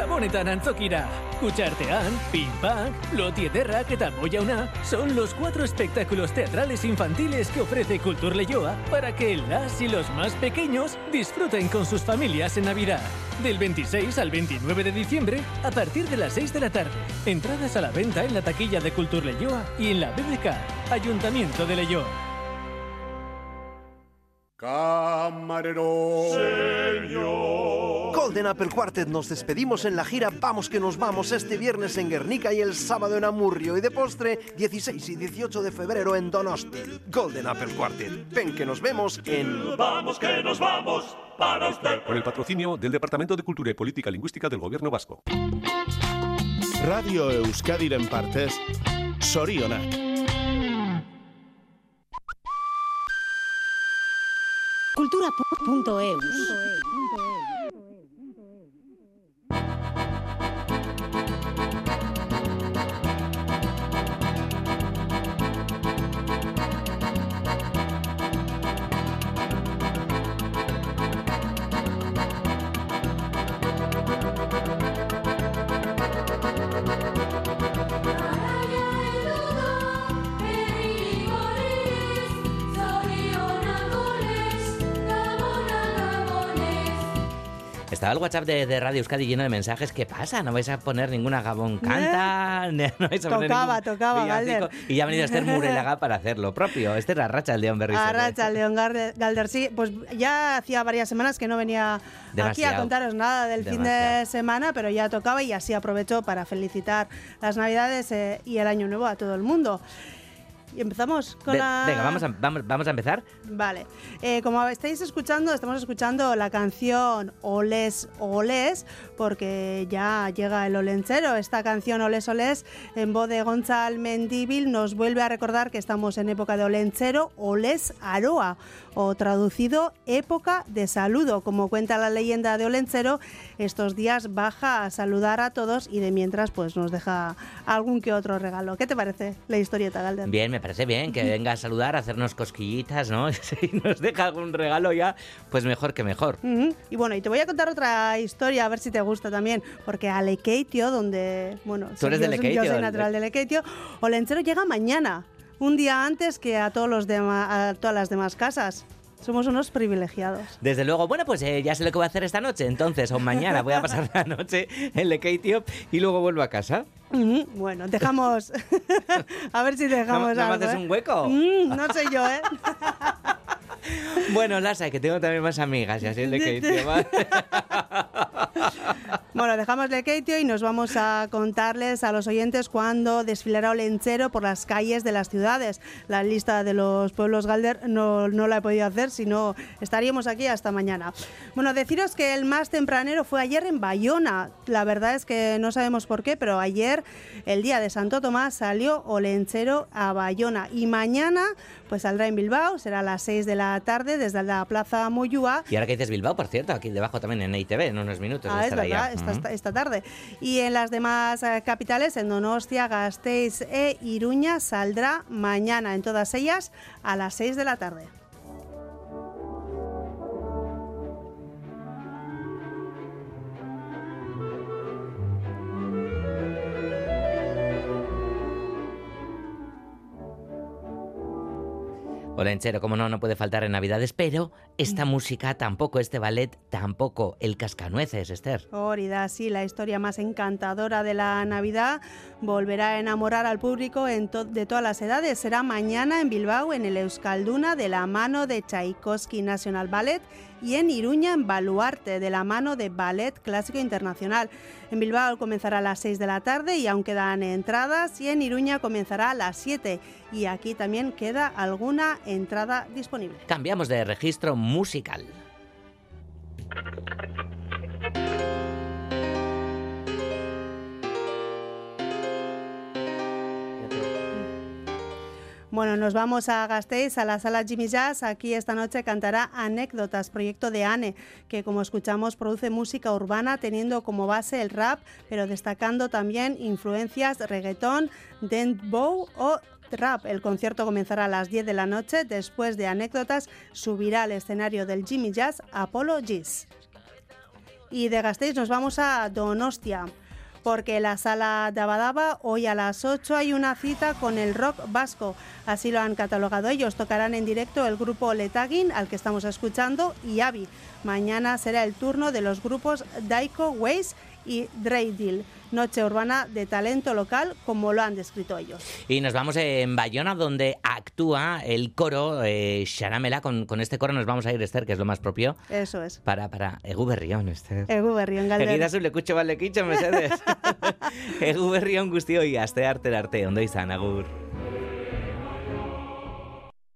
Gabonetan antzokira. Kutxartean, ping-pong, loti ederrak eta boyauna son los cuatro espectáculos teatrales infantiles que ofrece Cultur Leyoa para que las y los más pequeños disfruten con sus familias en Navidad. Del 26 al 29 de diciembre a partir de las 6 de la tarde. Entradas a la venta en la taquilla de Cultur Leyoa y en la BBK, Ayuntamiento de Leyoa. Camarero. Señor. Golden Apple Quartet nos despedimos en la gira Vamos que nos vamos este viernes en Guernica y el sábado en Amurrio y de postre 16 y 18 de febrero en Donosti. Golden Apple Quartet. Ven que nos vemos en Vamos que nos vamos para usted. Con el patrocinio del Departamento de Cultura y Política Lingüística del Gobierno Vasco. Radio Euskadiren partez, sorionak. Cultura.eus. Estaba el WhatsApp de, de Radio Euskadi lleno de mensajes. ¿Qué pasa? ¿No vais a poner ninguna Gabón Canta? ¿No vais a poner Tocaba, tocaba? Galder. Y ya ha venido Esther Murelaga para hacer lo propio. Este es la racha del León Berry. Arracha, León Garde- Galder, sí, pues ya hacía varias semanas que no venía aquí a contaros nada del fin de semana, pero ya tocaba y así aprovecho para felicitar las Navidades eh, y el Año Nuevo a todo el mundo. Y empezamos con Ve- la... Venga, vamos a, vamos, vamos a empezar. Vale, Eh, como estáis escuchando, estamos escuchando la canción Oles Oles, porque ya llega el Olencero. Esta canción Oles Oles, en voz de Gonzal Mendíbil, nos vuelve a recordar que estamos en época de Olencero, Oles Aroa, o traducido época de saludo. Como cuenta la leyenda de Olencero, estos días baja a saludar a todos y de mientras pues nos deja algún que otro regalo. ¿Qué te parece la historieta, Galder? Bien, me parece bien que venga a saludar, a hacernos cosquillitas, ¿no? Si nos deja algún regalo ya, pues mejor que mejor. Y bueno, y te voy a contar otra historia, a ver si te gusta también, porque a Lekeitio, donde, bueno, Tú eres yo, de yo soy natural de Lekeitio, Olencero llega mañana, un día antes que a, todos los a todas las demás casas. Somos unos privilegiados. Desde luego, bueno, pues eh, ya sé lo que voy a hacer esta noche, entonces, o mañana voy a pasar la noche en Lekeitio y luego vuelvo a casa. Ujú. Bueno, dejamos. a ver si dejamos ¿No- no algo. haces ¿eh? un hueco? Mm, no sé yo, ¿eh? Bueno, Lasa, que tengo también más amigas y así en Lekeitio. ¿vale? Bueno, dejamos Lekeitio y nos vamos a contarles a los oyentes cuándo desfilará Olencero por las calles de las ciudades. La lista de los pueblos Galder no, no la he podido hacer, si no estaríamos aquí hasta mañana. Bueno, deciros que el más tempranero fue ayer en Bayona. La verdad es que no sabemos por qué, pero ayer, el día de Santo Tomás, salió Olencero a Bayona. Y mañana, pues saldrá en Bilbao, será a las 6 de la tarde desde la Plaza Moyúa. Y ahora que dices Bilbao, por cierto, aquí debajo también en ITV, en unos minutos. Ah, verdad, ya. esta, Ujú. esta- esta tarde. Y en las demás eh, capitales, en Donostia, Gasteiz e Iruña, saldrá mañana en todas ellas a las 6 de la tarde. Olenchero, como no, no puede faltar en Navidades, pero esta música tampoco, este ballet tampoco, el cascanueces, Esther. Florida, sí, la historia más encantadora de la Navidad volverá a enamorar al público en to- de todas las edades. Será mañana en Bilbao, en el Euskalduna, de la mano de Tchaikovsky National Ballet y en Iruña, en Baluarte, de la mano de Ballet Clásico Internacional. En Bilbao comenzará a las 6 de la tarde y aún quedan entradas y en Iruña comenzará a las 7 y aquí también queda alguna entrada disponible. Cambiamos de registro musical. Bueno, nos vamos a Gasteiz, a la sala Jimmy Jazz. Aquí esta noche cantará Anécdotas, proyecto de Anne, que como escuchamos produce música urbana teniendo como base el rap, pero destacando también influencias reggaetón, bow o trap. El concierto comenzará a las 10 de la noche. Después de Anécdotas, subirá al escenario del Jimmy Jazz Apollo Gis. Y de Gasteiz nos vamos a Donostia porque en la sala Dabadaba hoy a las 8 hay una cita con el rock vasco. Así lo han catalogado ellos. Tocarán en directo el grupo Letagin, al que estamos escuchando, y Avi. Mañana será el turno de los grupos Daiko, Waze y Dreidil. Noche urbana de talento local, como lo han descrito ellos. Y nos vamos en Bayona, donde actúa el coro eh, Xaramela. Con, con este coro nos vamos a ir, Esther, que es lo más propio. Eso es. Para, para Egu Berrión, Esther. Egu Berrión, Galder. Egidazu lekutxo bat lekitxo, mesedez. Berrión guztioi, aste arte arte, ondo izan, agur.